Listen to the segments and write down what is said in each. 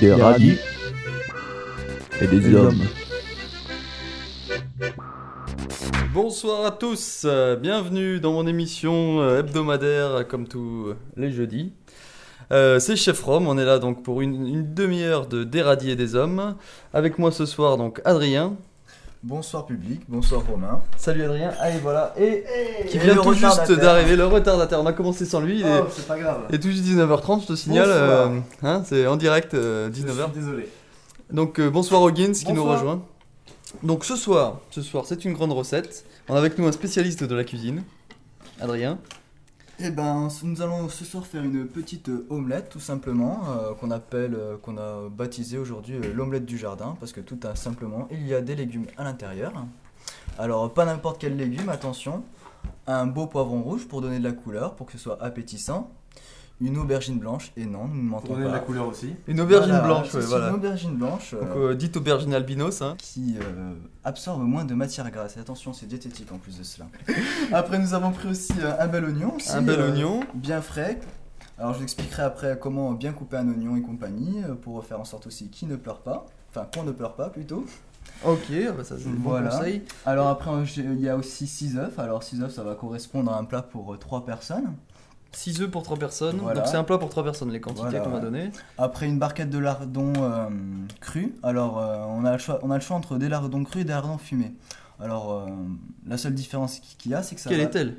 Des radis et des hommes. Bonsoir à tous, euh, bienvenue dans mon émission euh, hebdomadaire comme tous les jeudis. Euh, c'est Chef Rom, on est là donc pour une, une demi-heure de Des radis et des hommes. Avec moi ce soir donc Adrien. Bonsoir public, bonsoir Romain. Salut Adrien, allez voilà, et qui Et vient tout juste d'arriver, le retardataire, on a commencé sans lui, il est, Oh, c'est pas grave. est tout juste 19h30 je te signale, euh, hein, c'est en direct euh, Je 19h. suis désolé. Donc euh, bonsoir Hoggins qui nous rejoint. Donc ce soir, ce soir c'est une grande recette. On a avec nous un spécialiste de la cuisine, Adrien. Eh ben, nous allons ce soir faire une petite euh, omelette, tout simplement, euh, qu'on appelle, euh, qu'on a baptisé aujourd'hui l'omelette du jardin, parce que tout simplement, il y a des légumes à l'intérieur. Alors, pas n'importe quel légume, attention. Un beau poivron rouge pour donner de la couleur, pour que ce soit appétissant. Une aubergine blanche, et non, nous ne mentons donner de pas. la couleur aussi. Une aubergine Voilà, blanche, c'est ouais, une voilà. aubergine blanche. euh, Donc euh, dite aubergine albinos. Hein. qui euh, absorbe moins de matière grasse. Et attention, c'est diététique en plus de cela. Après, nous avons pris aussi euh, un bel oignon. aussi, Un bel euh, oignon. Bien frais. Alors, je vous expliquerai après comment bien couper un oignon et compagnie pour faire en sorte aussi qu'il ne pleure pas. Enfin, qu'on ne pleure pas plutôt. Ok, ah bah ça c'est un bon Voilà. conseil. Alors, après, il y a aussi 6 œufs. Alors, 6 œufs, ça va correspondre à un plat pour 3 personnes. 6 œufs pour 3 personnes. Voilà. Donc c'est un plat pour 3 personnes, les quantités Voilà, qu'on m'a ouais. données. Après, une barquette de lardons euh, crus. Alors, euh, on, a le choix, on a le choix entre des lardons crus et des lardons fumés. Alors, euh, la seule différence qu'il y a, c'est que ça Quelle va- est-elle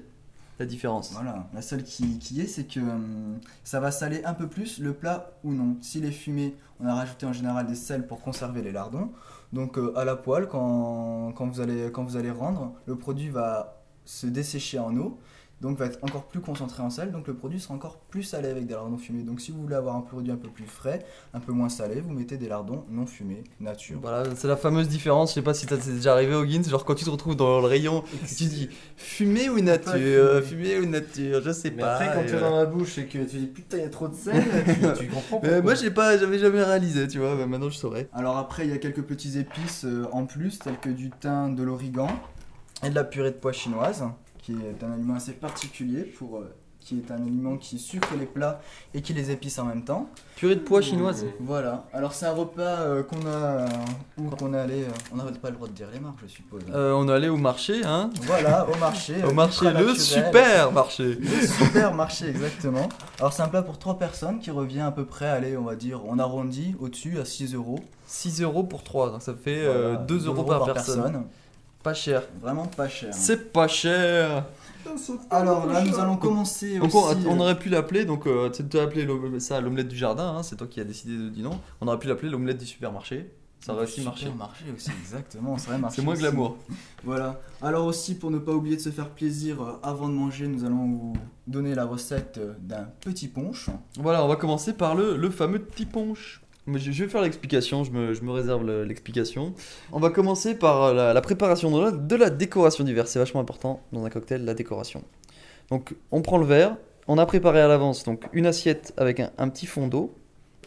La différence? Voilà, la seule qui, qui est, c'est que hum, ça va saler un peu plus le plat ou non. S'il est fumé, on a rajouté en général des sels pour conserver les lardons. Donc euh, à la poêle, quand, quand, vous allez, quand vous allez rendre, le produit va se dessécher en eau, donc va être encore plus concentré en sel, donc le produit sera encore plus salé avec des lardons fumés. Donc si vous voulez avoir un produit un peu plus frais, un peu moins salé, vous mettez des lardons non fumés, nature. Voilà, c'est la fameuse différence. Je sais pas si ça t'est déjà arrivé, Hoggins. Genre quand tu te retrouves dans le rayon, tu dis fumé ou nature? fumé. Ou nature? Je sais Mais pas. après, quand tu es voilà. dans la bouche et que tu dis putain, il y a trop de sel, tu, tu comprends Mais pourquoi. moi j'ai pas, j'avais jamais réalisé, tu vois. Bah, maintenant je saurais. Alors après, il y a quelques petits épices euh, en plus, tels que du thym, de l'origan et de la purée de pois chinoise, qui est un aliment assez particulier pour, euh, qui est un aliment qui sucre les plats et qui les épice en même temps. Purée de pois chinoise. Voilà. Alors c'est un repas euh, qu'on a, euh, où qu'on est allé, euh, on n'avait pas le droit de dire les marques, je suppose. On est allé au marché, hein. Voilà, au marché. Au marché, le naturel. super marché. Le supermarché, exactement. Alors c'est un plat pour 3 personnes qui revient à peu près, allez, on va dire, on arrondit au-dessus à 6 euros. 6 euros pour 3, donc ça fait euh, Voilà, 2 euros par, personne. Pas cher. Vraiment pas cher. C'est pas cher. Alors là, nous allons commencer Donc on, aussi. on euh, aurait pu l'appeler, donc euh, tu as appelé ça l'omelette du jardin, hein, c'est toi qui as décidé de dire non. On aurait pu l'appeler l'omelette du supermarché. Ça aurait aussi marché. marché aussi, exactement. Ça aurait marché C'est moins glamour. Voilà. Alors aussi, pour ne pas oublier de se faire plaisir euh, avant de manger, nous allons vous donner la recette euh, d'un petit punch. Voilà, on va commencer par le, le fameux petit punch. Je, vais faire l'explication, je me, je me réserve le- l'explication. On va commencer par la, la préparation de la, de la décoration du verre. C'est vachement important dans un cocktail, la décoration. Donc on prend le verre, on a préparé à l'avance donc une assiette avec un, un petit fond d'eau,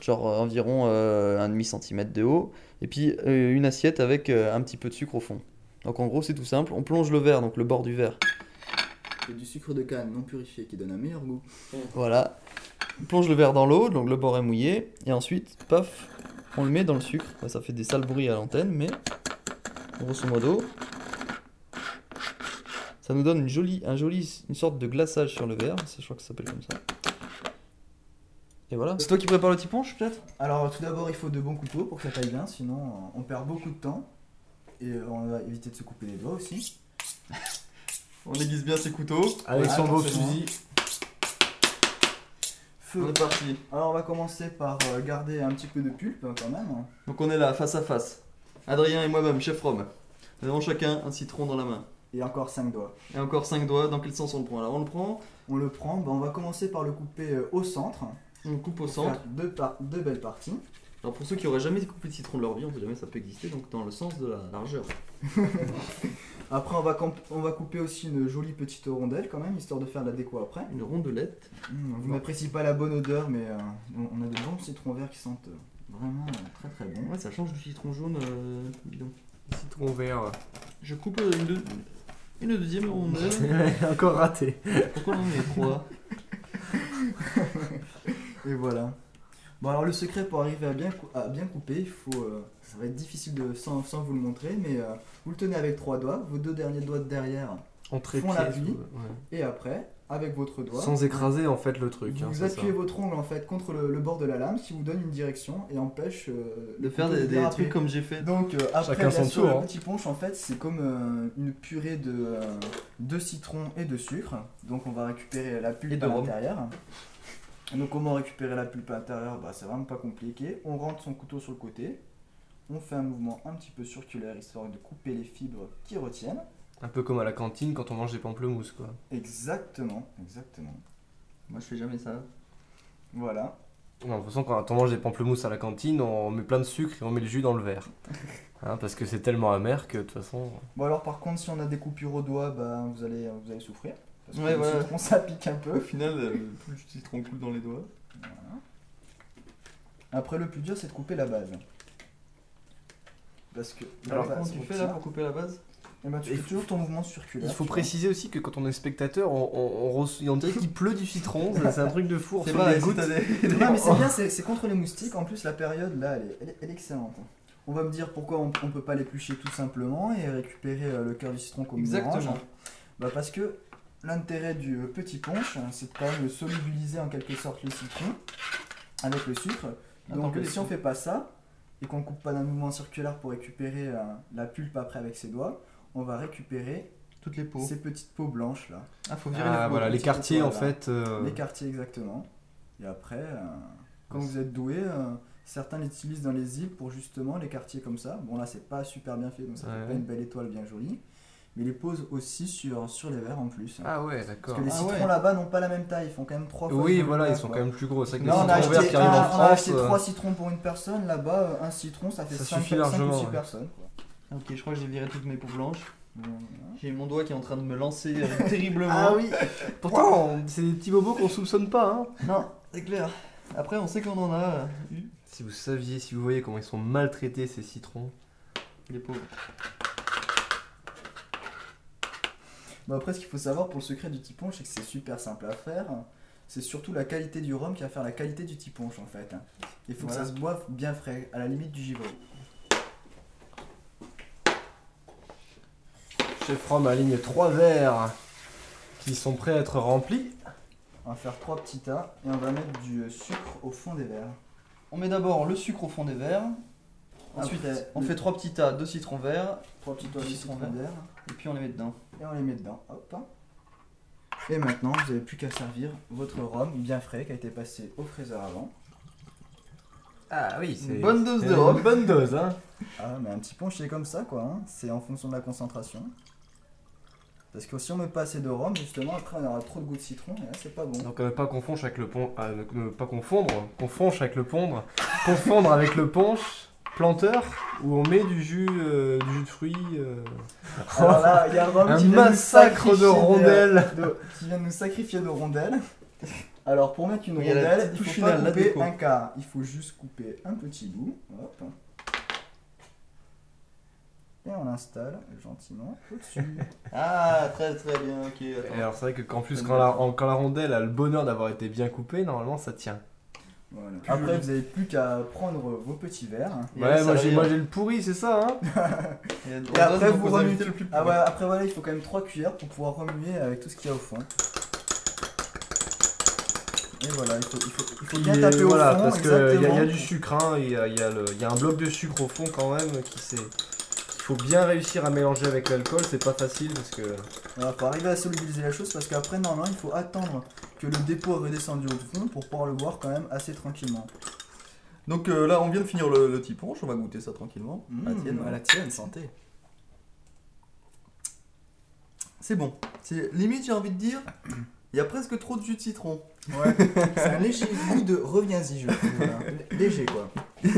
genre euh, environ euh, un demi centimètre de haut, et puis euh, une assiette avec euh, un petit peu de sucre au fond. Donc en gros c'est tout simple, on plonge le verre, donc le bord du verre, C'est du sucre de canne non purifié qui donne un meilleur goût. Voilà. On plonge le verre dans l'eau, donc le bord est mouillé, et ensuite, paf, on le met dans le sucre. Ça fait des sales bruits à l'antenne, mais grosso modo, ça nous donne une jolie, un joli, une sorte de glaçage sur le verre. Je crois que ça s'appelle comme ça. Et voilà. C'est toi qui prépares le petit punch, peut-être? Alors tout d'abord, il faut de bons couteaux pour que ça taille bien, sinon on perd beaucoup de temps. Et on va éviter de se couper les doigts aussi. On aiguise bien ses couteaux. Avec son beau fusil. Feu. On est parti. Alors on va commencer par euh, garder un petit peu de pulpe hein, quand même. Donc on est là, face à face. Adrien et moi-même, chef Rome. Nous avons chacun un citron dans la main. Et encore 5 doigts. Et encore 5 doigts, dans quel sens on le prend? Alors on le prend, On le prend, bah, on va commencer par le couper euh, au centre. on le coupe au centre. faire Deux, par- deux belles parties. Alors pour ceux qui auraient jamais coupé de citron de leur vie, on sait jamais ça peut exister, donc dans le sens de la largeur. Après, on va, on va couper aussi une jolie petite rondelle quand même, histoire de faire la déco après. Une rondelette. Vous n'appréciez pas la bonne odeur, mais euh, on a de bons citrons verts qui sentent euh, vraiment euh, très très bon. Ouais, ça change du citron jaune, euh. Citron vert. Je coupe une, deux- Une deuxième rondelle. Encore raté. Pourquoi on en met trois? Et voilà. Bon alors le secret pour arriver à bien, à bien couper, il faut, euh, ça va être difficile de, sans, sans vous le montrer, mais euh, vous le tenez avec trois doigts, vos deux derniers doigts de derrière, En trépied. Font l'appui. ouais. et après, avec votre doigt, Sans écraser en fait le truc. vous, hein, vous c'est ça. appuyez votre ongle en fait contre le, le bord de la lame, ce qui vous donne une direction et empêche euh, De le faire des, trucs comme j'ai fait. Donc euh, après, Chacun son sûr, tour, le hein. petit punch en fait c'est comme euh, une purée de, euh, de citron et de sucre. Donc on va récupérer la Et pulpe de à l'intérieur. Donc comment récupérer la pulpe à l'intérieur bah, C'est vraiment pas compliqué. On rentre son couteau sur le côté. On fait un mouvement un petit peu circulaire histoire de couper les fibres qui retiennent. Un peu comme à la cantine quand on mange des pamplemousses quoi. Exactement, exactement. Moi je fais jamais ça. Voilà. Non, de toute façon, quand on mange des pamplemousses à la cantine, on met plein de sucre et on met le jus dans le verre. Hein, parce que c'est tellement amer que de toute façon. Bon alors par contre si on a des coupures au doigt, bah, vous, allez, vous allez souffrir. Parce que Ouais, le voilà. citron ça pique un peu. Au final, euh, tout le citron coule dans les doigts. Après le plus dur c'est de couper la base. Parce que Alors comment tu fais là pour couper la base? Eh ben, tu Il fais faut- toujours ton mouvement circulaire. Il faut vois. préciser aussi que quand on est spectateur, on, on, on reçoit- on dirait qu'il pleut du citron. c'est- un truc de fou. on C'est pas des gouttes. des- Non mais c'est bien, c'est contre les moustiques. En plus la période là, elle est, elle est- elle est excellente. On va me dire pourquoi on, on peut pas l'éplucher tout simplement et récupérer euh, le cœur du citron comme Exactement. Bah parce que l'intérêt du petit punch, c'est de quand même solubiliser en quelque sorte le citron avec le sucre. Donc si on coups. fait pas ça et qu'on coupe pas d'un mouvement circulaire pour récupérer euh, la pulpe après avec ses doigts, on va récupérer Toutes les peaux. ces petites peaux blanches là. Ah, faut virer Ah, les peaux. voilà, les quartiers en voilà. fait. euh, Les quartiers exactement. Et après, euh, quand vous êtes doué, euh, certains l'utilisent dans les îles pour justement les quartiers comme ça. Bon là c'est pas super bien fait, donc ça Ouais. fait pas une belle étoile bien jolie. Mais les posent aussi sur, sur les verres en plus. Ah ouais, Parce d'accord. que les Ah citrons ouais. là-bas n'ont pas la même taille, ils font quand même trois fois. Oui, voilà, ils sont quoi. quand même plus gros. C'est vrai que Là, les on a acheté, un- on a France. acheté euh, trois citrons pour une personne, là-bas euh, un citron ça fait Ça 5, suffit largement, ou 6 ouais. personnes. quoi. Ok, je crois que j'ai viré toutes mes peaux blanches. J'ai mon doigt qui est en train de me lancer euh, terriblement. Ah oui Pourtant, on- c'est des petits bobos qu'on soupçonne pas. Hein. Non, c'est clair. Après, on sait qu'on en a euh, eu. Si vous saviez, si vous voyez comment ils sont maltraités ces citrons. Les pauvres. Bon, après, ce qu'il faut savoir pour le secret du petit punch, c'est que c'est super simple à faire. C'est surtout la qualité du rhum qui va faire la qualité du petit punch en fait. Il faut Voilà. que ça se boive bien frais, à la limite du givré. Chef Rom aligne trois verres qui sont prêts à être remplis. On va faire trois petits tas et on va mettre du sucre au fond des verres. On met d'abord le sucre au fond des verres. Ensuite, Après, on fait trois petits tas de citron vert. Trois petits tas de citron vert Et puis on les met dedans. Et on les met dedans. Hop. Et maintenant, vous n'avez plus qu'à servir votre rhum bien frais qui a été passé au fraiseur avant. Ah oui, c'est- Une bonne dose de rhum. Une bonne dose, hein. Ah, mais un petit c'est comme ça, quoi. hein. C'est en fonction de la concentration. Parce que si on met pas assez de rhum, justement, après on aura trop de goût de citron et là, c'est pas bon. Donc ne pas confondre avec le pon... ah, ne- ne pas confondre, confondre avec le pondre, confondre avec le punch planteur où on met du jus, euh, du jus de fruits. euh, Alors là, il y a rhum un qui vient nous massacre de rondelles. de- qui vient nous sacrifier de rondelles. Alors pour mettre une rondelle, il touche faut pas couper un quart. Il faut juste couper un petit bout. Hop. Et on l'installe gentiment au-dessus. Ah, très très bien, ok. Et Attends. alors c'est vrai que qu'en plus quand la, en- quand la rondelle a le bonheur d'avoir été bien coupée, normalement ça tient. Voilà. Après, vous n'avez plus qu'à prendre vos petits verres. Et Ouais, moi j'ai le pourri, c'est ça hein Et, après, vous remuez. le plus Ah ouais, après, voilà, il faut quand même 3 cuillères pour pouvoir remuer avec tout ce qu'il y a au fond. Et voilà, il faut, il faut, il faut Il bien taper voilà, au fond. parce qu'il y, a- y a exactement. du sucre, hein, il y, a, il y a y a un bloc de sucre au fond quand même qui c'est. Il faut bien réussir à mélanger avec l'alcool, c'est pas facile parce que. Voilà, faut arriver à solubiliser la chose parce qu'après, normalement, il faut attendre que le dépôt est redescendu au fond pour pouvoir le boire quand même assez tranquillement. Donc euh, là, on vient de finir le, le petit punch, on va goûter ça tranquillement. Mmh, La tienne, à hein. la tienne, santé. C'est bon. C'est limite, j'ai envie de dire, il y a presque trop de jus de citron. Ouais, c'est un léger goût de reviens-y, je trouve. voilà. Léger quoi.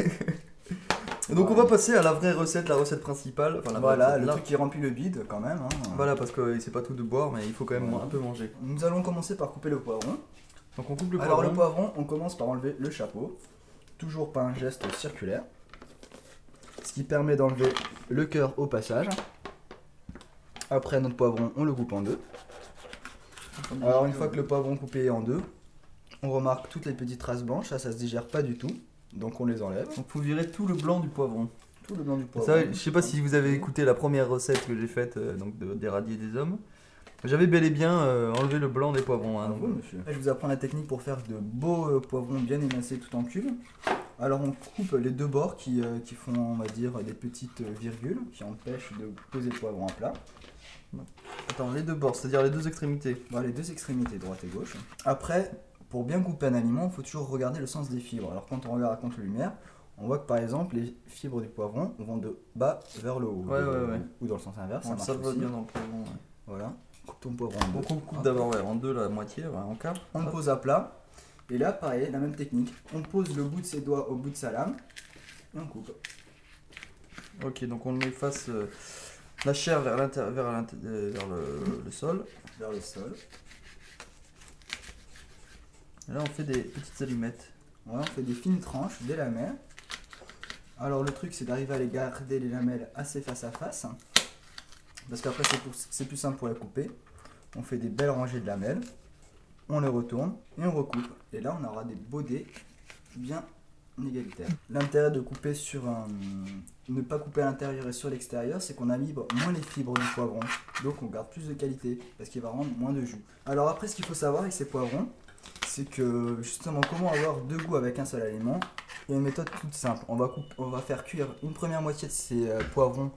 Donc on va passer à la vraie recette, la recette principale. Enfin, la vraie Voilà, recette, le là. truc qui remplit le bide quand même. hein. Voilà, parce que c'est pas tout de boire, mais il faut quand même Voilà. un peu manger. Nous allons commencer par couper le poivron. Donc on coupe le Alors poivron. le poivron, on commence par enlever le chapeau, toujours par un geste circulaire, ce qui permet d'enlever le cœur au passage. Après notre poivron, on le coupe en deux. Alors une fois que le poivron coupé est en deux, on remarque toutes les petites traces blanches, ça, ça se digère pas du tout. Donc on les enlève. Donc faut virer tout le blanc du poivron. Tout le blanc du poivron. Ça, je sais pas si vous avez écouté la première recette que j'ai faite euh, donc de- des radis des hommes. J'avais bel et bien euh, enlevé le blanc des poivrons. hein, Ah donc- bon, monsieur? Je vous apprends la technique pour faire de beaux euh, poivrons bien émincés tout en cubes. Alors on coupe les deux bords qui, euh, qui font, on va dire, des petites euh, virgules qui empêchent de poser le poivron à plat. Attends, les deux bords, c'est-à-dire les deux extrémités? Voilà, les deux extrémités, droite et gauche. Après, pour bien couper un aliment, il faut toujours regarder le sens des fibres. Alors quand on regarde à contre-lumière, on voit que par exemple, les fibres du poivron vont de bas vers le haut. Ouais, De- ouais, ouais. Ou dans le sens inverse, ça Ça, va bien dans le poivron. Voilà, coupe ton poivron en deux. on coupe d'abord en deux la moitié, en quart. On le pose à plat. Et là, pareil, la même technique. On pose le bout de ses doigts au bout de sa lame. Et on coupe. Ok, donc on le met face euh, la chair vers, vers, euh, vers le, le sol. Vers le sol. Là on fait des petites allumettes. On fait des fines tranches, des lamelles. Alors le truc, c'est d'arriver à les garder les lamelles assez face à face. Parce qu'après, c'est plus simple pour les couper. On fait des belles rangées de lamelles. On les retourne et on recoupe. Et là, on aura des beaux dés bien égalitaires. L'intérêt de couper sur un... Ne pas couper à l'intérieur et sur l'extérieur, c'est qu'on amibre moins les fibres du poivron. Donc on garde plus de qualité, parce qu'il va rendre moins de jus. Alors après, ce qu'il faut savoir avec ces poivrons, c'est que justement comment avoir deux goûts avec un seul aliment. Il y a une méthode toute simple. On va, faire cuire une première moitié de ces euh, poivrons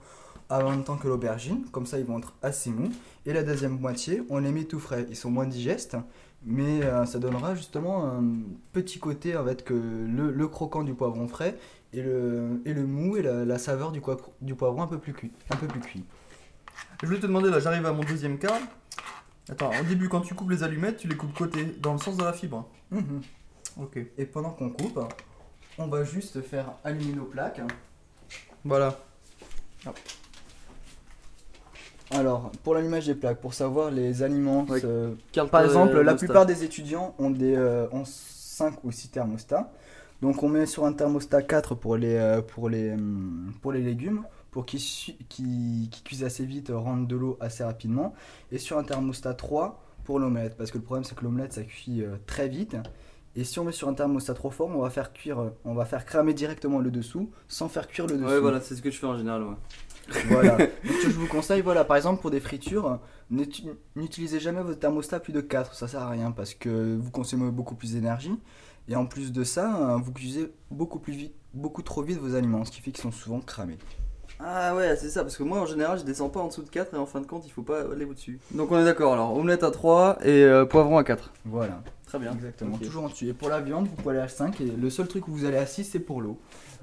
en même temps que l'aubergine, comme ça ils vont être assez mous. Et la deuxième moitié, on les met tout frais. Ils sont moins digestes, mais euh, ça donnera justement un petit côté avec que le, croquant du poivron frais et le, et mou et la, saveur du, poivron un peu plus cuit. Un peu plus cuit. Je voulais te demander là, j'arrive à mon deuxième quart. Attends, au début quand tu coupes les allumettes, tu les coupes côté, dans le sens de la fibre. Mhm. Ok. Et pendant qu'on coupe, on va juste faire allumer nos plaques. Voilà. Alors, pour l'allumage des plaques, pour savoir les aliments, euh, par exemple, la plupart des étudiants ont, des, euh, ont 5 ou 6 thermostats. Donc, on met sur un thermostat 4 pour les, euh, pour les, hum, pour les légumes, pour qu'ils su- qu'ils- qu'ils cuisent assez vite, euh, rendent de l'eau assez rapidement. Et sur un thermostat 3 pour l'omelette, parce que le problème c'est que l'omelette ça cuit euh, très vite. Et si on met sur un thermostat trop fort, on va faire cuire, on va faire cramer directement le dessous sans faire cuire le dessous. Ouais, voilà, c'est ce que je fais en général. Ouais. Voilà. Donc, ce que je vous conseille, voilà, par exemple pour des fritures, n'uti- n'utilisez jamais votre thermostat plus de 4, ça sert à rien parce que vous consommez beaucoup plus d'énergie. Et en plus de ça, euh, vous cuisez beaucoup plus vite, beaucoup trop vite vos aliments, ce qui fait qu'ils sont souvent cramés. Ah ouais, c'est ça, parce que moi en général je descends pas en dessous de 4 et en fin de compte il faut pas aller au-dessus. Donc on est d'accord alors, omelette à 3 et euh, poivron à 4. Voilà, Très bien. exactement. Toujours en dessus. Et pour la viande, vous pouvez aller à 5 et le seul truc où vous allez à 6, c'est pour l'eau.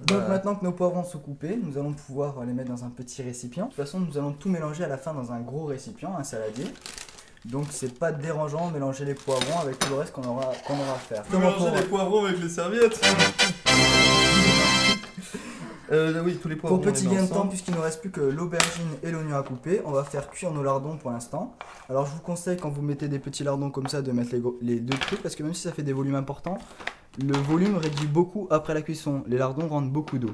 Donc Bah, maintenant que nos poivrons sont coupés, nous allons pouvoir les mettre dans un petit récipient. De toute façon, nous allons tout mélanger à la fin dans un gros récipient, un saladier. Donc c'est pas dérangeant de mélanger les poivrons avec tout le reste qu'on aura, qu'on aura à faire. Comment pour- poivrons avec les serviettes Euh, oui, tous les poivrons. Pour petit gain de temps, puisqu'il ne reste plus que l'aubergine et l'oignon à couper, on va faire cuire nos lardons pour l'instant. Alors je vous conseille quand vous mettez des petits lardons comme ça de mettre les deux trucs parce que même si ça fait des volumes importants, le volume réduit beaucoup après la cuisson. Les lardons rendent beaucoup d'eau.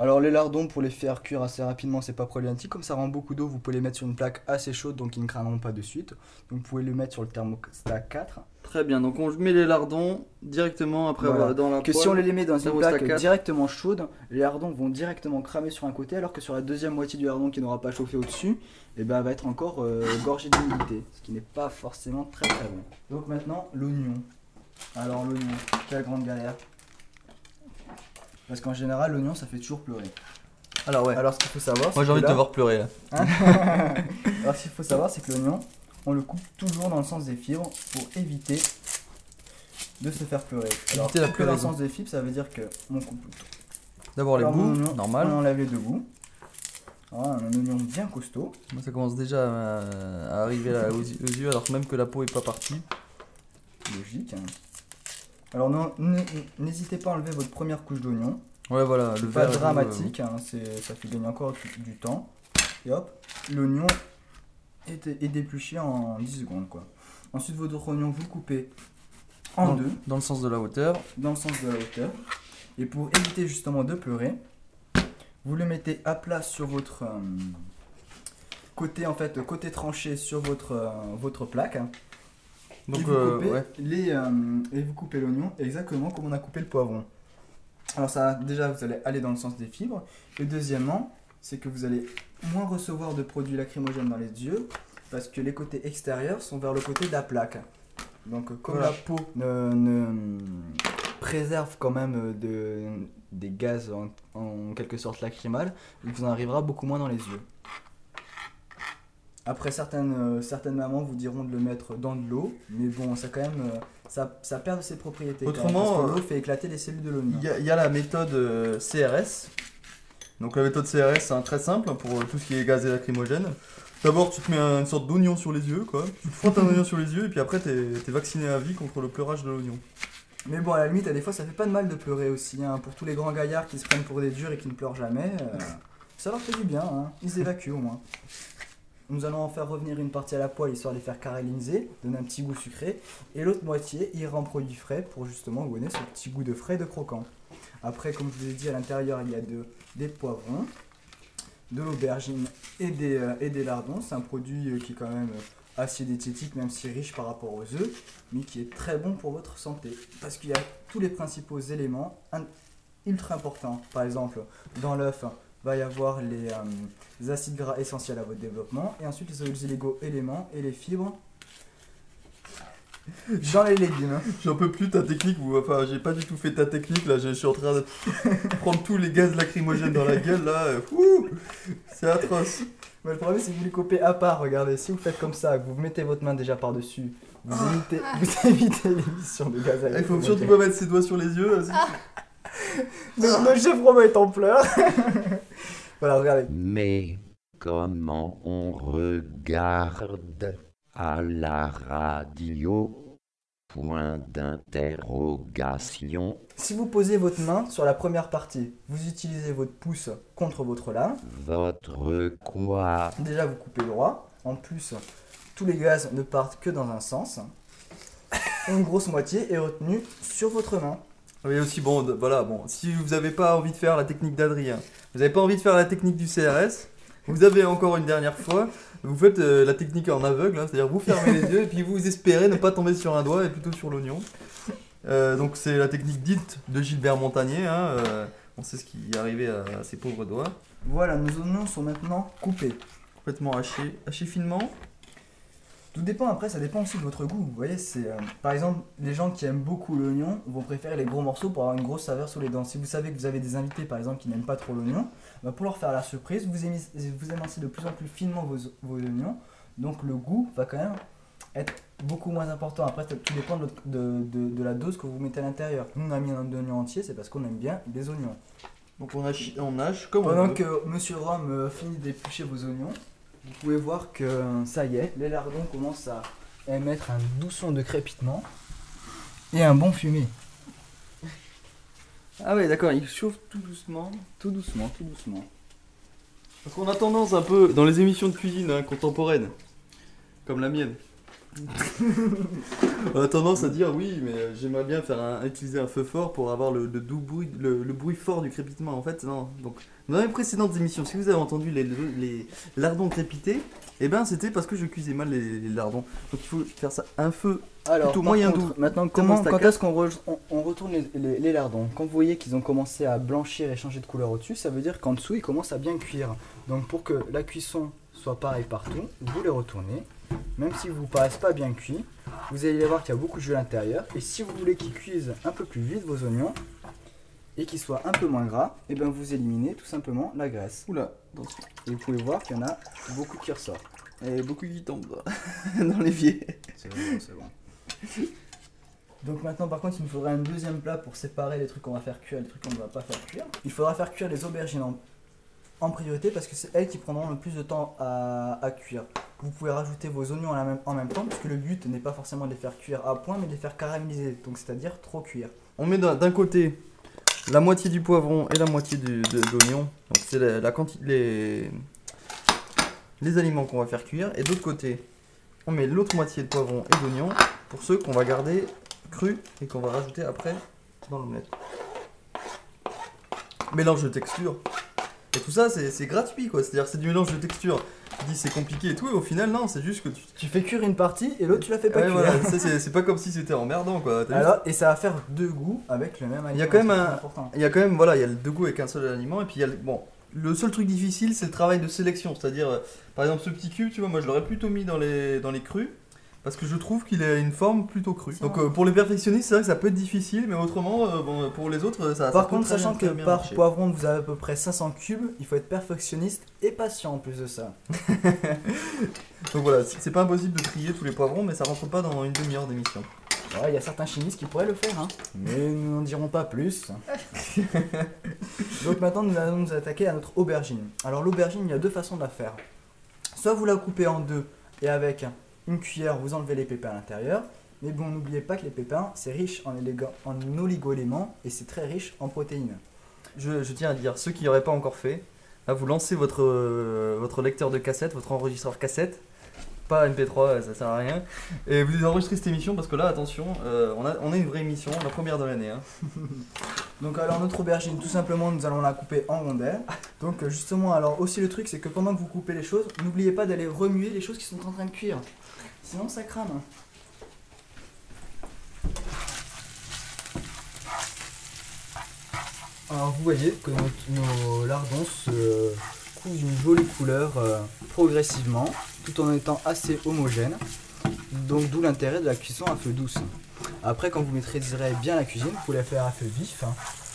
Alors les lardons pour les faire cuire assez rapidement c'est pas problématique, comme ça rend beaucoup d'eau vous pouvez les mettre sur une plaque assez chaude donc ils ne crameront pas de suite. Donc vous pouvez les mettre sur le thermostat 4. Très bien, donc on met les lardons directement après Voilà. avoir dans la Que si on les met dans une plaque 4. directement chaude, les lardons vont directement cramer sur un côté, alors que sur la deuxième moitié du lardon qui n'aura pas chauffé au-dessus, et ben, elle va être encore euh, gorgée d'humidité, ce qui n'est pas forcément très très bon. Donc maintenant, l'oignon. Alors l'oignon, quelle grande galère. Parce qu'en général, l'oignon, ça fait toujours pleurer. Alors ouais, Alors ce qu'il faut savoir, moi j'ai envie de te voir pleurer là. Alors ce qu'il faut savoir, c'est que l'oignon, on le coupe toujours dans le sens des fibres pour éviter de se faire pleurer. Alors Éviter la dans le sens des fibres, ça veut dire que on coupe D'abord les bouts, oignon, On normal. enlève les deux bouts. Voilà, un oignon bien costaud. Moi, ça commence déjà à, à arriver là, aux, aux yeux alors même que la peau est pas partie. Logique. Alors n'hésitez pas à enlever votre première couche d'oignon. Ouais voilà, le Pas vert. dramatique, hein, c'est- ça fait gagner encore du, du temps. Et hop, l'oignon est, est dépluché en 10 secondes. quoi. Ensuite, votre oignon, vous coupez en Dans- deux, Dans le sens de la hauteur. dans le sens de la hauteur. Et pour éviter justement de pleurer, vous le mettez à plat sur votre euh, côté en fait côté tranché sur votre euh, votre plaque. Donc, et vous euh, coupez ouais. les euh, et vous coupez l'oignon exactement comme on a coupé le poivron. Alors ça déjà vous allez aller dans le sens des fibres et deuxièmement c'est que vous allez moins recevoir de produits lacrymogènes dans les yeux parce que les côtés extérieurs sont vers le côté de la plaque. Donc euh, comme la peau ne, ne- préserve quand même de, des gaz en, en quelque sorte lacrymales, il vous en arrivera beaucoup moins dans les yeux. Après certaines, euh, certaines mamans vous diront de le mettre dans de l'eau, mais bon ça quand même euh, ça, ça perd de ses propriétés. Autrement, euh, l'eau fait éclater les cellules de l'oignon. Il y, a- il y a la méthode euh, CRS. Donc la méthode CRS, c'est très simple pour tout ce qui est gaz et lacrymogène. D'abord, tu te mets un- une sorte d'oignon sur les yeux, quoi. Tu te frottes un oignon sur les yeux et puis après, t'es es vacciné à vie contre le pleurage de l'oignon. Mais bon, à la limite, à des fois, ça fait pas de mal de pleurer aussi. hein. Pour tous les grands gaillards qui se prennent pour des durs et qui ne pleurent jamais, ça leur fait du bien. hein. Ils évacuent au moins. Nous allons en faire revenir une partie à la poêle histoire de les faire caraméliser, donner un petit goût sucré. Et l'autre moitié ira en produit frais pour justement donner ce petit goût de frais et de croquant. Après, comme je vous ai dit, à l'intérieur, il y a de- des poivrons, de l'aubergine et des, euh, et des lardons. C'est un produit euh, qui est quand même euh, assez diététique, même si riche par rapport aux œufs mais qui est très bon pour votre santé. Parce qu'il y a tous les principaux éléments ultra importants. Par exemple, dans l'œuf, va y avoir les, euh, les acides gras essentiels à votre développement, et ensuite les illégaux éléments et les fibres dans les légumes. J'en peux plus ta technique, vous. Enfin, j'ai pas du tout fait ta technique là. Je je suis en train de prendre tous les gaz lacrymogènes dans la gueule là. euh, C'est atroce. Mais le problème, c'est que vous les coupez à part. Regardez, si vous faites comme ça, que vous mettez votre main déjà par-dessus, vous évitez, vous évitez l'émission de gaz à Il faut lacrymogène. surtout pas mettre ses doigts sur les yeux. là, c'est- Le, le chef Romain est en pleurs. voilà, regardez. Mais comment on regarde à la radio? Point d'interrogation. Si vous posez votre main sur la première partie, vous utilisez votre pouce contre votre lame. Votre quoi? Déjà, vous coupez droit. En plus, tous les gaz ne partent que dans un sens. Une grosse moitié est retenue sur votre main. Oui, aussi, bon, voilà, bon, si vous n'avez pas envie de faire la technique d'Adrien, vous n'avez pas envie de faire la technique du CRS, vous avez encore une dernière fois, vous faites euh, la technique en aveugle, hein, c'est-à-dire vous fermez les yeux et puis vous espérez ne pas tomber sur un doigt et plutôt sur l'oignon. Euh, donc c'est la technique dite de Gilbert Montagnier, hein, euh, on sait ce qui est arrivé à, à ses pauvres doigts, Voilà, nos oignons sont maintenant coupés. complètement hachés, hachés finement. Tout dépend, après, ça dépend aussi de votre goût. Vous voyez, c'est. euh, par exemple, les gens qui aiment beaucoup l'oignon vont préférer les gros morceaux pour avoir une grosse saveur sur les dents. Si vous savez que vous avez des invités, par exemple, qui n'aiment pas trop l'oignon, bah, pour leur faire la surprise, vous, émis- vous émincez de plus en plus finement vos, vos oignons. Donc le goût va quand même être beaucoup moins important. Après, tout dépend de, de- de- de la dose que vous mettez à l'intérieur. Nous, on a mis un oignon entier, c'est parce qu'on aime bien les oignons. Donc on hache, on hache comme on Pendant veut. que Monsieur Rome euh, finit d'éplucher vos oignons, vous pouvez voir que ça y est, les lardons commencent à émettre un doux son de crépitement et un bon fumé. Ah ouais d'accord, il chauffe tout doucement. Tout doucement, tout doucement. Parce qu'on a tendance un peu, dans les émissions de cuisine hein, contemporaines, comme la mienne, on a tendance à dire oui, mais euh, j'aimerais bien faire un, utiliser un feu fort pour avoir le, le doux bruit, le, le bruit fort du crépitement. En fait, non. Donc, dans les précédentes émissions, si vous avez entendu les, les lardons crépiter, eh ben c'était parce que je cuisais mal les, les lardons. Donc il faut faire ça un feu. Alors, Plutôt moyen doux. Maintenant, comment, quand est-ce qu'on re- on, on retourne les, les- les lardons Quand vous voyez qu'ils ont commencé à blanchir et changer de couleur au-dessus, ça veut dire qu'en dessous, ils commencent à bien cuire. Donc, pour que la cuisson soit pareille partout, vous les retournez. Même si vous ne paraissent pas bien cuits, vous allez voir qu'il y a beaucoup de jus à l'intérieur. Et si vous voulez qu'ils cuisent un peu plus vite vos oignons et qu'ils soient un peu moins gras, et ben vous éliminez tout simplement la graisse. Oula, attention. Et vous pouvez voir qu'il y en a beaucoup qui y a beaucoup qui tombent dans l'évier. C'est bon, c'est bon. Donc maintenant par contre il nous faudra un deuxième plat pour séparer les trucs qu'on va faire cuire et les trucs qu'on ne va pas faire cuire. Il faudra faire cuire les aubergines en, en priorité parce que c'est elles qui prendront le plus de temps à, à cuire. Vous pouvez rajouter vos oignons à la même- en même temps puisque le but n'est pas forcément de les faire cuire à point mais de les faire caraméliser, donc c'est-à-dire trop cuire. On met d'un d'un côté la moitié du poivron et la moitié de, l'oignon. Donc c'est la, quantité, les, les aliments qu'on va faire cuire. Et de l'autre côté, on met l'autre moitié de poivron et d'oignon pour ceux qu'on va garder crus et qu'on va rajouter après dans l'omelette. Mélange de texture. Et tout ça, c'est gratuit quoi. C'est-à-dire, c'est du mélange de textures. Tu dis c'est compliqué et tout, et au final, non, c'est juste que tu. Tu fais cuire une partie et l'autre tu la fais pas Ouais, cuire. voilà, c'est pas comme si c'était emmerdant quoi. Alors, et ça va faire deux goûts avec le même aliment. Il y a quand même c'est un- très important. Il y a quand même, voilà, il y a le deux goûts avec un seul aliment, et puis il y a le. Bon, le seul truc difficile, c'est le travail de sélection. C'est-à-dire, euh, par exemple, ce petit cube, tu vois, moi je l'aurais plutôt mis dans les, dans les crus. Parce que je trouve qu'il a une forme plutôt crue. Donc euh, pour les perfectionnistes, c'est vrai que ça peut être difficile, mais autrement, euh, bon, pour les autres, ça, Par contre, très sachant bien- que par poivron vous avez à peu près 500 cubes, il faut être perfectionniste et patient en plus de ça. Donc voilà, c'est pas impossible de trier tous les poivrons, mais ça rentre pas dans une demi-heure d'émission. Ouais, il y a certains chimistes qui pourraient le faire, hein. mais nous n'en dirons pas plus. Donc maintenant, nous allons nous attaquer à notre aubergine. Alors l'aubergine, il y a deux façons de la faire. Soit vous la coupez en deux et avec une cuillère, vous enlevez les pépins à l'intérieur. Mais bon, n'oubliez pas que les pépins, c'est riche en, en oligo-éléments et c'est très riche en protéines. Je, je tiens à dire, ceux qui n'auraient pas encore fait, là vous lancez votre, euh, votre lecteur de cassette, votre enregistreur cassette, pas MP3, ça sert à rien, et vous enregistrez cette émission parce que là, attention, euh, on, a, on a une vraie émission, la première de l'année. Hein. Donc alors notre aubergine, tout simplement, nous allons la couper en rondelles. Donc euh, justement, alors aussi le truc, c'est que pendant que vous coupez les choses, n'oubliez pas d'aller remuer les choses qui sont en train de cuire. Sinon ça crame. Alors vous voyez que nos, lardons se cousent d'une jolie couleur euh, progressivement, tout en étant assez homogènes. Donc d'où l'intérêt de la cuisson à feu douce. Après, quand vous maîtriserez bien la cuisine, vous pouvez la faire à feu vif hein,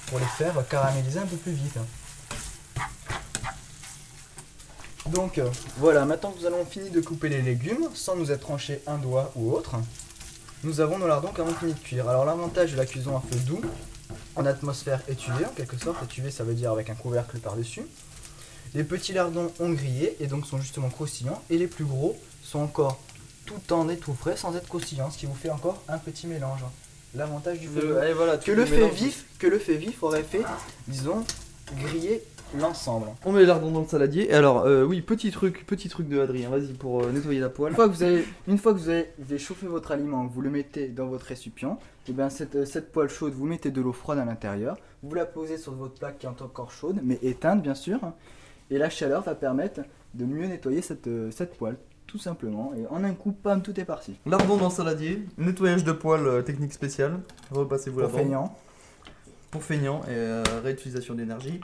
pour les faire caraméliser un peu plus vite. Donc euh, voilà, maintenant que nous allons fini de couper les légumes, sans nous être tranché un doigt ou autre, nous avons nos lardons qui ont fini de cuire. Alors l'avantage de la cuisson à feu doux, en atmosphère étuvée en quelque sorte, étuvée ça veut dire avec un couvercle par-dessus, les petits lardons ont grillé et donc sont justement croustillants, et les plus gros sont encore tout en et tout frais sans être croustillants, ce qui vous fait encore un petit mélange. L'avantage du feu doux. allez, voilà, tu Que le fait vif, que le fait vif aurait fait, disons, griller l'ensemble. On met les lardons dans le saladier, et alors, euh, oui, petit truc, petit truc de Adrien, vas-y, pour euh, nettoyer la poêle. Une fois que vous avez, une fois que vous avez, vous avez chauffé votre aliment, vous le mettez dans votre récipient, et bien cette, euh, cette poêle chaude, vous mettez de l'eau froide à l'intérieur, vous la posez sur votre plaque qui est encore chaude, mais éteinte bien sûr, et la chaleur va permettre de mieux nettoyer cette, cette poêle, tout simplement, et en un coup, pam, tout est parti. Lardons dans le saladier, nettoyage de poêle, euh, technique spéciale, repassez-vous Pour là-dedans. Pour feignant et euh, réutilisation d'énergie.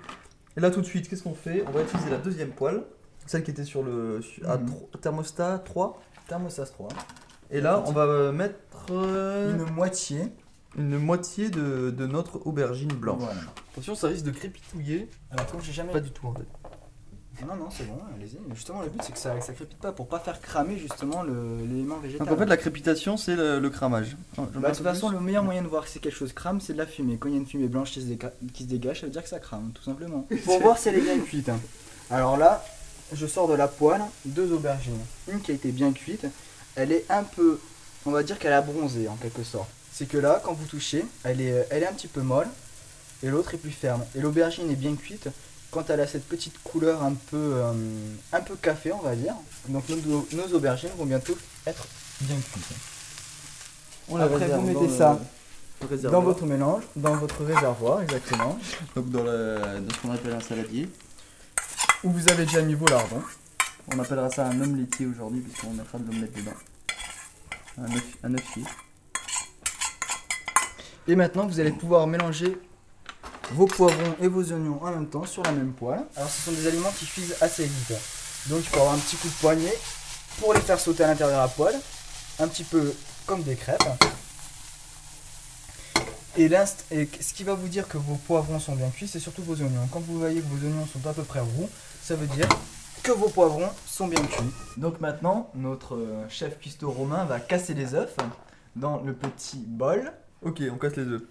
Et là tout de suite, qu'est-ce qu'on fait? On va utiliser la deuxième poêle, celle qui était sur le sur- à Mhm. tro- thermostat 3. Thermostat 3. Et là, on va euh, mettre euh, Une moitié. une moitié de, de notre aubergine blanche. Voilà. Attention, ça risque de crépitouiller. Alors comme j'ai jamais Pas du tout en fait. Non, non, c'est bon, allez-y. Justement, le but c'est que ça, que ça crépite pas pour pas faire cramer justement le- l'élément végétal. Donc en fait, la crépitation, c'est le, le cramage. Oh, Bah, de toute façon, plus. le meilleur moyen de voir si quelque chose crame, c'est de la fumée. Quand il y a une fumée blanche qui se, déca- qui se dégage, ça veut dire que ça crame, tout simplement. Pour voir si elle est bien cuite. hein. Alors là, je sors de la poêle deux aubergines. Une qui a été bien cuite, elle est un peu, on va dire qu'elle a bronzé en quelque sorte. C'est que là, quand vous touchez, elle est, elle est un petit peu molle et l'autre est plus ferme. Et l'aubergine est bien cuite quand elle a cette petite couleur un peu, euh, un peu café, on va dire. Donc nos, nos aubergines vont bientôt être bien cuites. On Après, vous mettez ça le. Dans votre mélange, dans votre réservoir, exactement. Donc dans, le, dans ce qu'on appelle un saladier. Où vous avez déjà mis vos lardons. On appellera ça un homme laitier aujourd'hui, puisqu'on mettra de l'omelette dedans. Un œuf, un œuf. Et maintenant, vous allez pouvoir mélanger vos poivrons et vos oignons en même temps sur la même poêle. Alors, ce sont des aliments qui cuisent assez vite. Donc, il faut avoir un petit coup de poignet pour les faire sauter à l'intérieur de la poêle. Un petit peu comme des crêpes. Et ce qui va vous dire que vos poivrons sont bien cuits, c'est surtout vos oignons. Quand vous voyez que vos oignons sont à peu près roux, ça veut dire que vos poivrons sont bien cuits. Donc maintenant, notre euh, chef cuistot romain va casser les œufs dans le petit bol. Ok, on casse les œufs.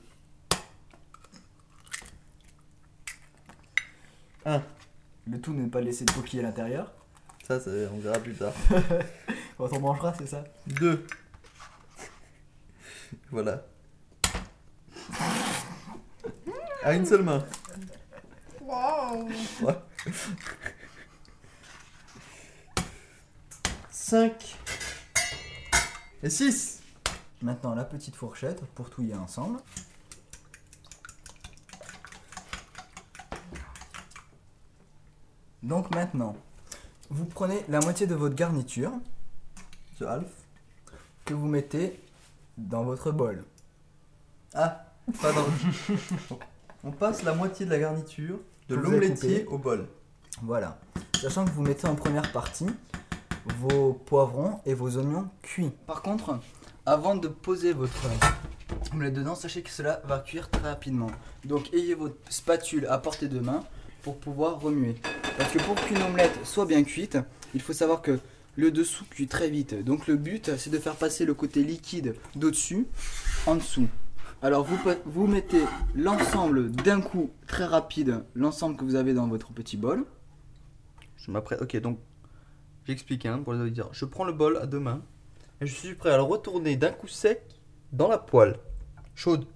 Le tout ne pas laisser de coquille à l'intérieur. Ça, c'est- on verra plus tard. Quand on mangera, c'est ça Deux. voilà. À une seule main. Ouais. Cinq. Et six. Maintenant, la petite fourchette pour touiller ensemble. Donc maintenant, vous prenez la moitié de votre garniture, Ce Alf. que vous mettez dans votre bol. Ah, pardon. On passe la moitié de la garniture de vous avez au bol. Voilà. Sachant que vous mettez en première partie vos poivrons et vos oignons cuits. Par contre, avant de poser votre omelette dedans, sachez que cela va cuire très rapidement. Donc ayez votre spatule à portée de main pour pouvoir remuer. Parce que pour qu'une omelette soit bien cuite, il faut savoir que le dessous cuit très vite. Donc le but, c'est de faire passer le côté liquide d'au-dessus en dessous. Alors vous, vous mettez l'ensemble d'un coup très rapide, l'ensemble que vous avez dans votre petit bol. Je m'apprête. Ok, donc j'explique hein, pour les auditeurs. Je prends le bol à deux mains et je suis prêt à le retourner d'un coup sec dans la poêle chaude,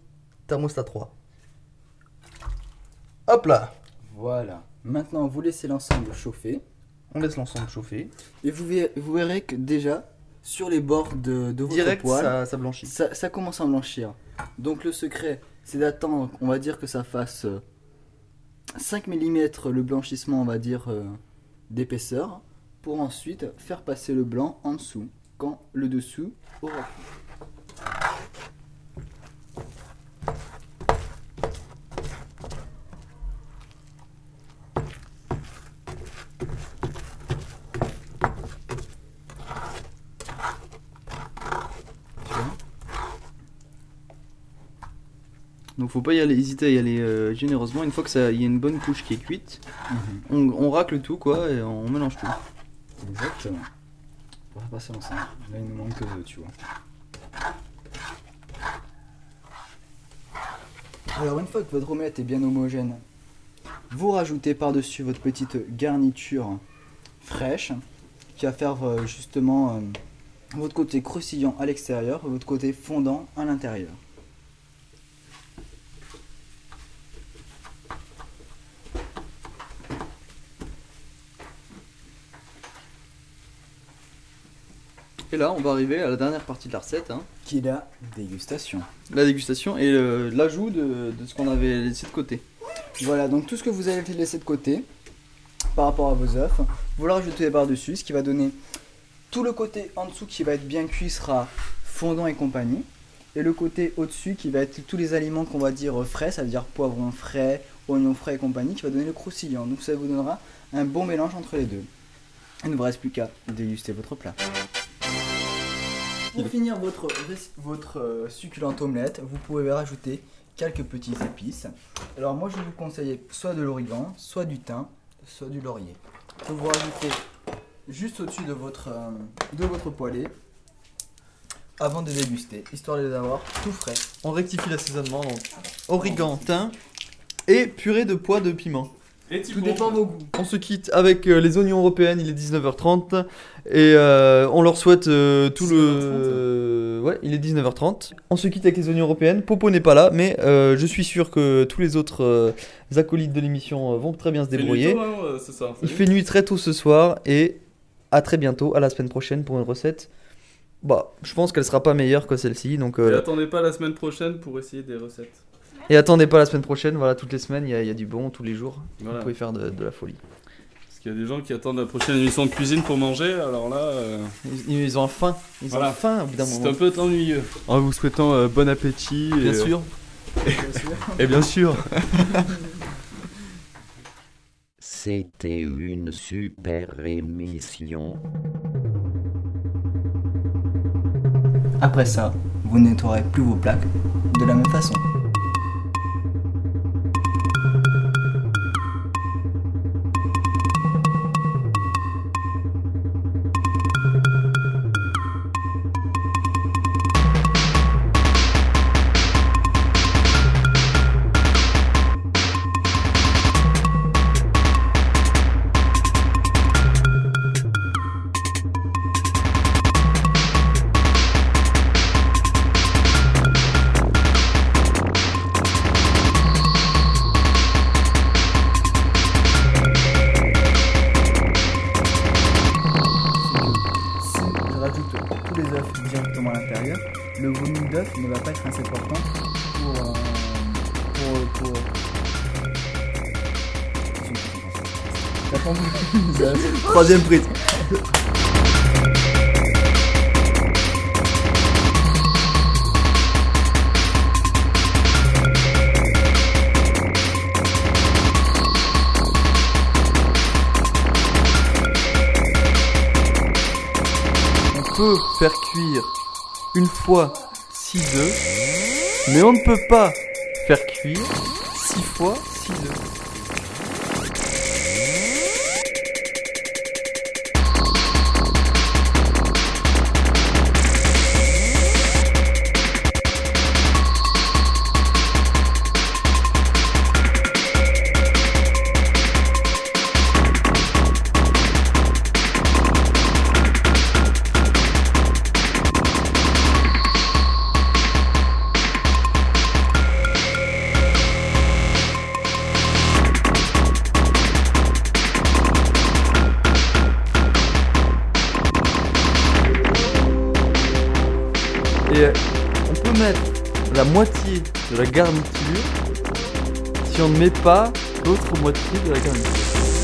thermostat 3. Hop là, Voilà. Maintenant, vous laissez l'ensemble chauffer. on laisse l'ensemble chauffer. Et vous verrez, vous verrez que déjà, sur les bords de, de votre Direct, poêle, ça, ça blanchit. ça, ça commence à blanchir. Donc le secret, c'est d'attendre, on va dire que ça fasse euh, 5 mm le blanchissement, on va dire, euh, d'épaisseur, pour ensuite faire passer le blanc en dessous, quand le dessous aura cuit. Donc faut pas y aller, hésiter à y aller euh, généreusement. Une fois que ça, il y a une bonne couche qui est cuite, on, on racle tout quoi et on mélange tout. Exactement. On va passer ensemble. Là, il nous manque que deux, tu vois. Alors, une fois que votre omelette est bien homogène, vous rajoutez par-dessus votre petite garniture fraîche qui va faire euh, justement euh, votre côté croustillant à l'extérieur votre côté fondant à l'intérieur. Et là, on va arriver à la dernière partie de la recette, hein. Qui est la dégustation. la dégustation et euh, l'ajout de, de ce qu'on avait laissé de côté. Voilà, donc tout ce que vous avez laissé de côté par rapport à vos œufs, vous le rajoutez par-dessus, ce qui va donner tout le côté en dessous qui va être bien cuit sera fondant et compagnie. Et le côté au-dessus qui va être tous les aliments qu'on va dire frais, ça veut dire poivrons frais, oignons frais et compagnie, qui va donner le croustillant. Donc ça vous donnera un bon mélange entre les deux. Il ne vous reste plus qu'à déguster votre plat. Pour finir votre, votre euh, succulente omelette, vous pouvez rajouter quelques petites épices. Alors moi je vous conseille soit de l'origan, soit du thym, soit du laurier. Que vous rajoutez juste au-dessus de votre, euh, de votre poêlée avant de déguster, histoire de les avoir tout frais. On rectifie l'assaisonnement, donc origan, thym et purée de pois de piment. Et Tout dépend de vos goûts. On se quitte avec euh, les oignons européennes, il est 19h30 et euh, on leur souhaite euh, tout le... ouais, il est 19h30. On se quitte avec les oignons européennes, Popo n'est pas là, mais euh, je suis sûr que tous les autres euh, acolytes de l'émission vont très bien se débrouiller. ça. Il fait nuit très tôt ce soir et à très bientôt, à la semaine prochaine pour une recette. Bah, je pense qu'elle sera pas meilleure que celle-ci, donc... Et attendez pas la semaine prochaine pour essayer des recettes. Et attendez pas la semaine prochaine, voilà, toutes les semaines, il y, a- il y a du bon, tous les jours. Voilà. Vous pouvez faire de, de la folie. Parce qu'il y a des gens qui attendent la prochaine émission de cuisine pour manger, alors là, euh, Ils, ils ont faim, ils Voilà. ont faim au bout d'un c'est moment. un peu ennuyeux. En vous souhaitant euh, bon appétit. Bien et, sûr. Et bien sûr. C'était une super émission. Après ça, vous nettoierez plus vos plaques de la même façon. Tous les œufs directement à l'intérieur, le volume d'œuf ne va pas être assez important pour. euh, pour, pour... Troisième prise. Peut faire cuire une fois 6 œufs, mais on ne peut pas faire cuire 6 fois 6 œufs. Garniture si on ne met pas l'autre moitié de la garniture.